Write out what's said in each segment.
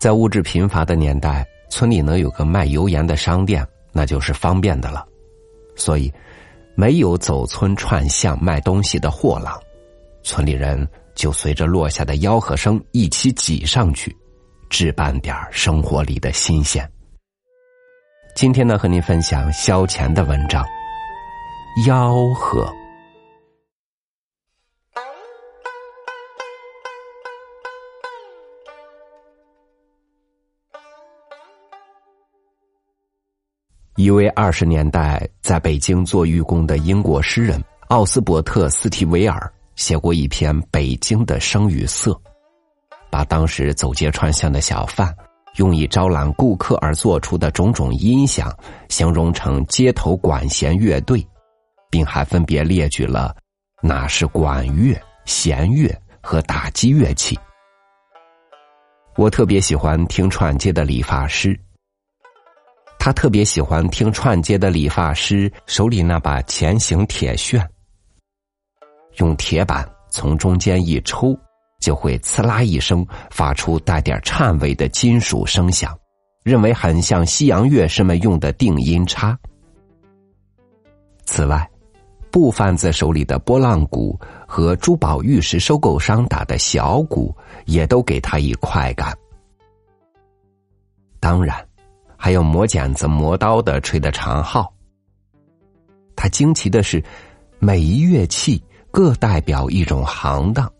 在物质贫乏的年代，村里能有个卖油盐的商店，那就是方便的了。所以，没有走村串巷卖东西的货郎，村里人就随着落下的吆喝声一起挤上去，置办点生活里的新鲜。今天呢，和您分享萧乾的文章《吆喝》。一位二十年代在北京做寓工的英国诗人奥斯伯特·斯蒂维尔写过一篇《北京的声与色》，把当时走街串巷的小贩用以招揽顾客而做出的种种音响形容成街头管弦乐队，并还分别列举了哪是管乐、弦乐和打击乐器。我特别喜欢听串街的理发师。他特别喜欢听串街的理发师手里那把钳形铁旋，用铁板从中间一抽，就会刺啦一声发出带点颤味的金属声响，认为很像西洋乐师们用的定音叉。此外，布贩子手里的拨浪鼓和珠宝玉石收购商打的小鼓，也都给他以快感。当然。还有磨剪子、磨刀的吹的长号。他惊奇的是，每一乐器各代表一种行当，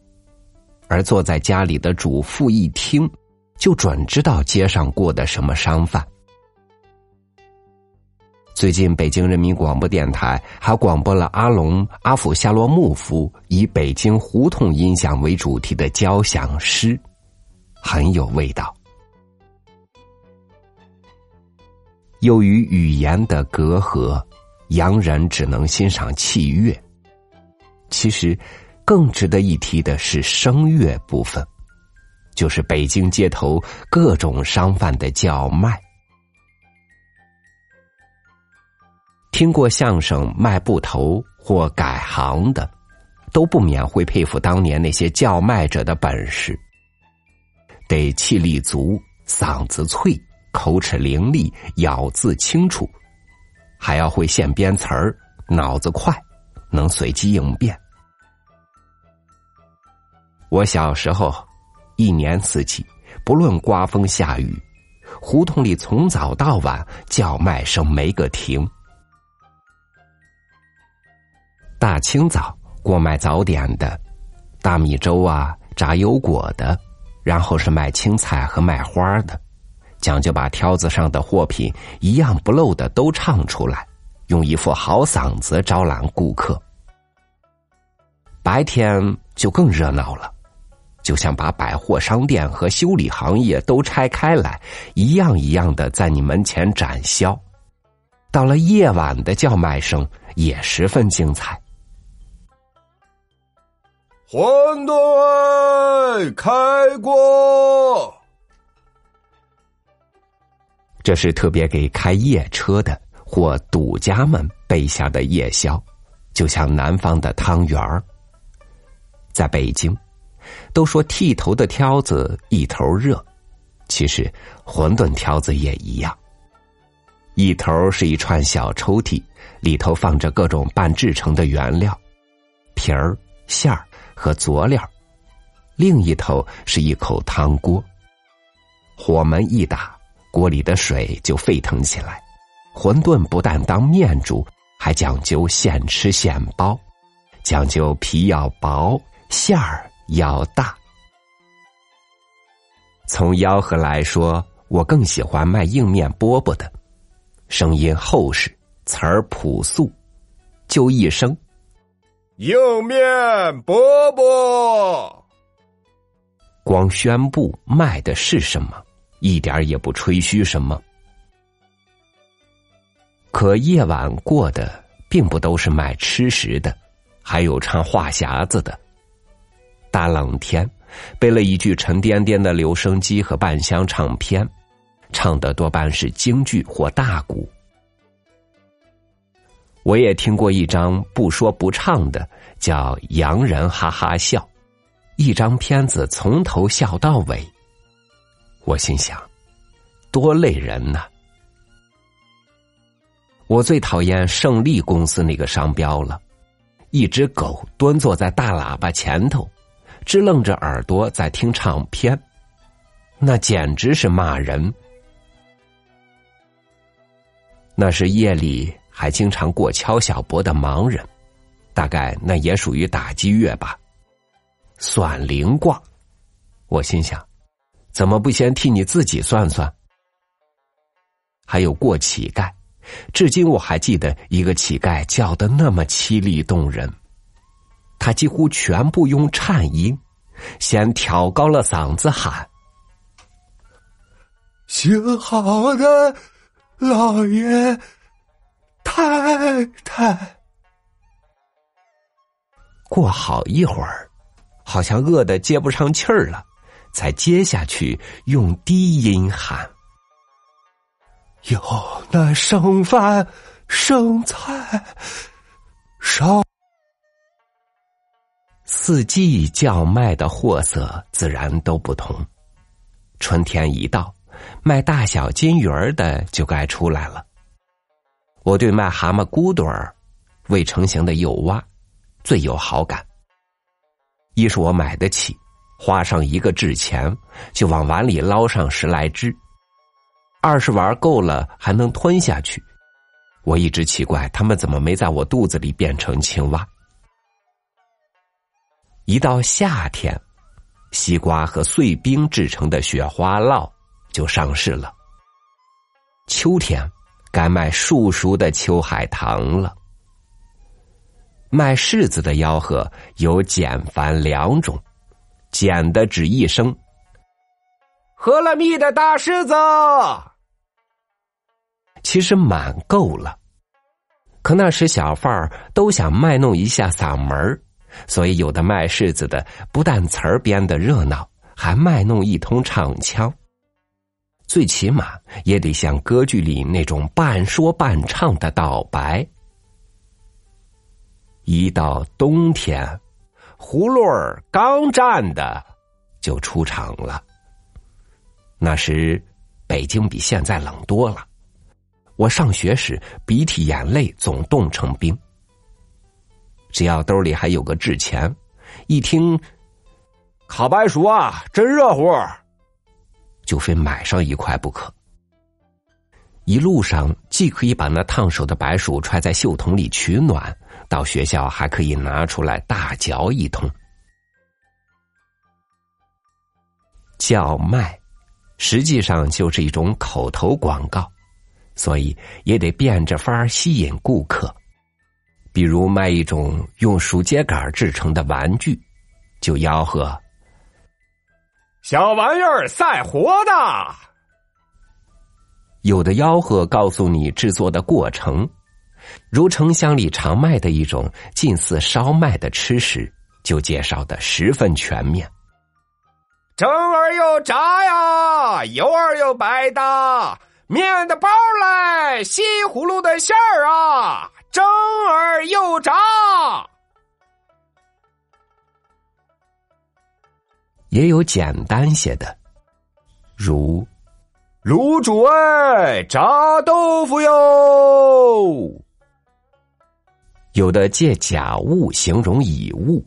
而坐在家里的主妇一听，就准知道街上过的什么商贩。最近，北京人民广播电台还广播了阿龙阿甫夏洛穆夫以北京胡同音响为主题的交响诗，很有味道。由于语言的隔阂，洋人只能欣赏器乐。其实，更值得一提的是声乐部分，就是北京街头各种商贩的叫卖。听过相声卖布头或改行的，都不免会佩服当年那些叫卖者的本事，得气力足，嗓子脆。口齿伶俐，咬字清楚，还要会现编词儿，脑子快，能随机应变。我小时候，一年四季，不论刮风下雨，胡同里从早到晚叫卖声没个停。大清早过卖早点的，大米粥啊，炸油果的，然后是卖青菜和卖花的。讲究把挑子上的货品一样不漏的都唱出来，用一副好嗓子招揽顾客。白天就更热闹了，就像把百货商店和修理行业都拆开来，一样一样的在你门前展销。到了夜晚的叫卖声也十分精彩。馄饨开锅。这是特别给开夜车的或赌家们备下的夜宵，就像南方的汤圆儿。在北京，都说剃头的挑子一头热，其实馄饨挑子也一样。一头是一串小抽屉，里头放着各种半制成的原料，皮儿、馅儿和佐料；另一头是一口汤锅，火门一打。锅里的水就沸腾起来，馄饨不但当面煮，还讲究现吃现包，讲究皮要薄，馅儿要大。从吆喝来说，我更喜欢卖硬面饽饽的，声音厚实，词儿朴素，就一声“硬面饽饽”，光宣布卖的是什么。一点也不吹嘘什么，可夜晚过的并不都是卖吃食的，还有唱话匣子的。大冷天，背了一具沉甸甸的留声机和半箱唱片，唱的多半是京剧或大鼓。我也听过一张不说不唱的，叫《洋人哈哈笑》，一张片子从头笑到尾。我心想，多累人呐！我最讨厌胜利公司那个商标了，一只狗蹲坐在大喇叭前头，支棱着耳朵在听唱片，那简直是骂人。那是夜里还经常过敲小博的盲人，大概那也属于打击乐吧。算灵卦，我心想，怎么不先替你自己算算？还有过乞丐。至今我还记得一个乞丐叫的那么凄厉动人，他几乎全部用颤音，先挑高了嗓子喊：“姓郝的老爷太太。”过好一会儿，好像饿得接不上气儿了，才接下去用低音喊。有那剩饭剩菜烧，四季叫卖的货色自然都不同。春天一到，卖大小金鱼儿的就该出来了。我对卖蛤蟆骨朵儿、未成型的幼蛙最有好感。一是我买得起，花上一个纸钱就往碗里捞上十来只。二是玩够了还能吞下去，我一直奇怪他们怎么没在我肚子里变成青蛙。一到夏天，西瓜和碎冰制成的雪花酪就上市了。秋天该卖树熟的秋海棠了。卖柿子的吆喝有简繁两种，简的只一声：“喝了蜜的大柿子。”其实满够了，可那时小贩儿都想卖弄一下嗓门儿所以有的卖柿子的不但词儿编的热闹，还卖弄一通唱腔。最起码也得像歌剧里那种半说半唱的道白。一到冬天，葫芦儿刚站的就出场了。那时北京比现在冷多了。我上学时，鼻涕眼泪总冻成冰。只要兜里还有个纸钱，一听烤白薯啊，真热乎，就非买上一块不可。一路上既可以把那烫手的白薯揣在袖筒里取暖，到学校还可以拿出来大嚼一通。叫卖，实际上就是一种口头广告。所以也得变着法儿吸引顾客，比如卖一种用树秸秆制成的玩具，就吆喝：“小玩意儿赛活的。”有的吆喝告诉你制作的过程，如城乡里常卖的一种近似烧麦的吃食，就介绍的十分全面。蒸儿又炸呀，油儿又白的。面的包来，西葫芦的馅儿啊，蒸而又炸。也有简单些的，如卤煮哎，炸豆腐哟。有的借假物形容乙物，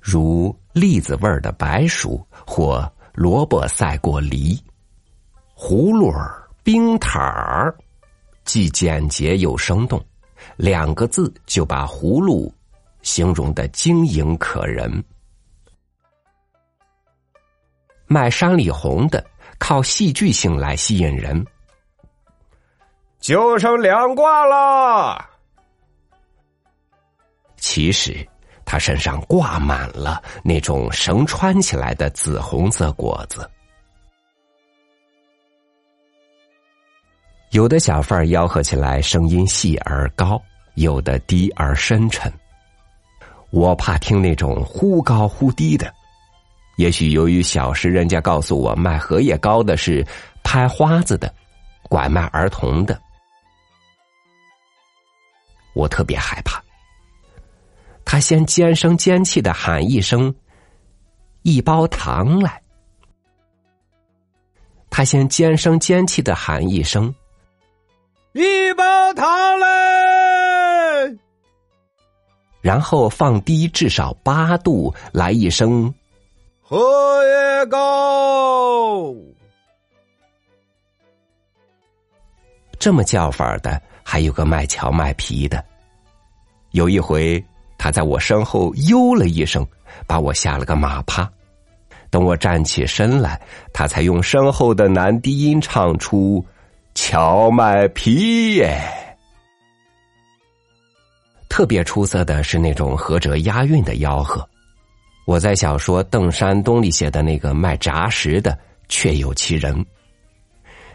如栗子味儿的白薯或萝卜赛过梨，葫芦儿。冰塔儿，既简洁又生动，两个字就把葫芦形容的晶莹可人。卖山里红的，靠戏剧性来吸引人。就剩两挂了。其实他身上挂满了那种绳穿起来的紫红色果子。有的小贩吆喝起来声音细而高，有的低而深沉。我怕听那种忽高忽低的。也许由于小时人家告诉我卖荷叶糕的是拍花子的，拐卖儿童的，我特别害怕。他先尖声尖气的喊一声：“一包糖来。”他先尖声尖气的喊一声：“一包糖来！”然后放低至少八度来一声：“荷叶糕。”这么叫法的还有个卖荞麦皮的。有一回，他在我身后呦了一声，把我吓了个马趴。等我站起身来，他才用身后的男低音唱出“荞麦皮耶”。特别出色的是那种合辙押韵的吆喝。我在小说《邓山东》里写的那个卖炸食的，确有其人。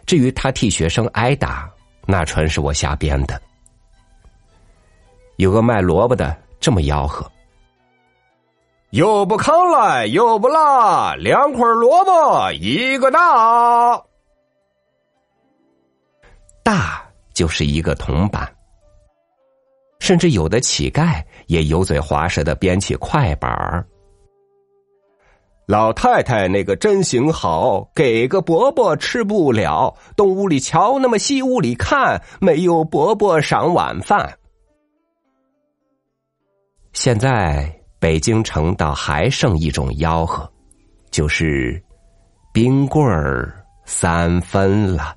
至于他替学生挨打，那纯是我瞎编的。有个卖萝卜的这么吆喝。又不坑来，又不辣，两捆萝卜一个大，大就是一个铜板。甚至有的乞丐也油嘴滑舌的编起快板儿。老太太那个真行好，给个伯伯吃不了，东屋里瞧，那么西屋里看，没有伯伯赏晚饭。现在。北京城倒还剩一种吆喝，就是“冰棍儿三分了”，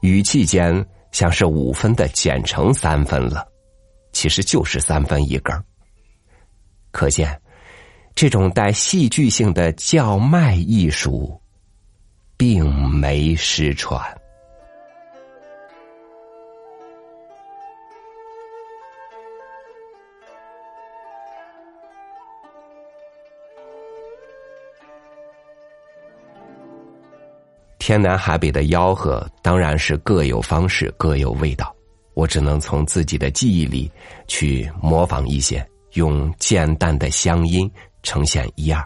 语气间像是五分的减成三分了，其实就是三分一根可见，这种带戏剧性的叫卖艺术，并没失传。天南海北的吆喝当然是各有方式、各有味道，我只能从自己的记忆里去模仿一些，用简淡的乡音呈现一二，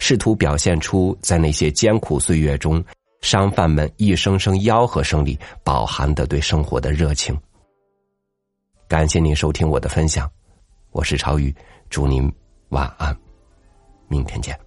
试图表现出在那些艰苦岁月中，商贩们一声声吆喝声里饱含的对生活的热情。感谢您收听我的分享，我是超宇，祝您晚安，明天见。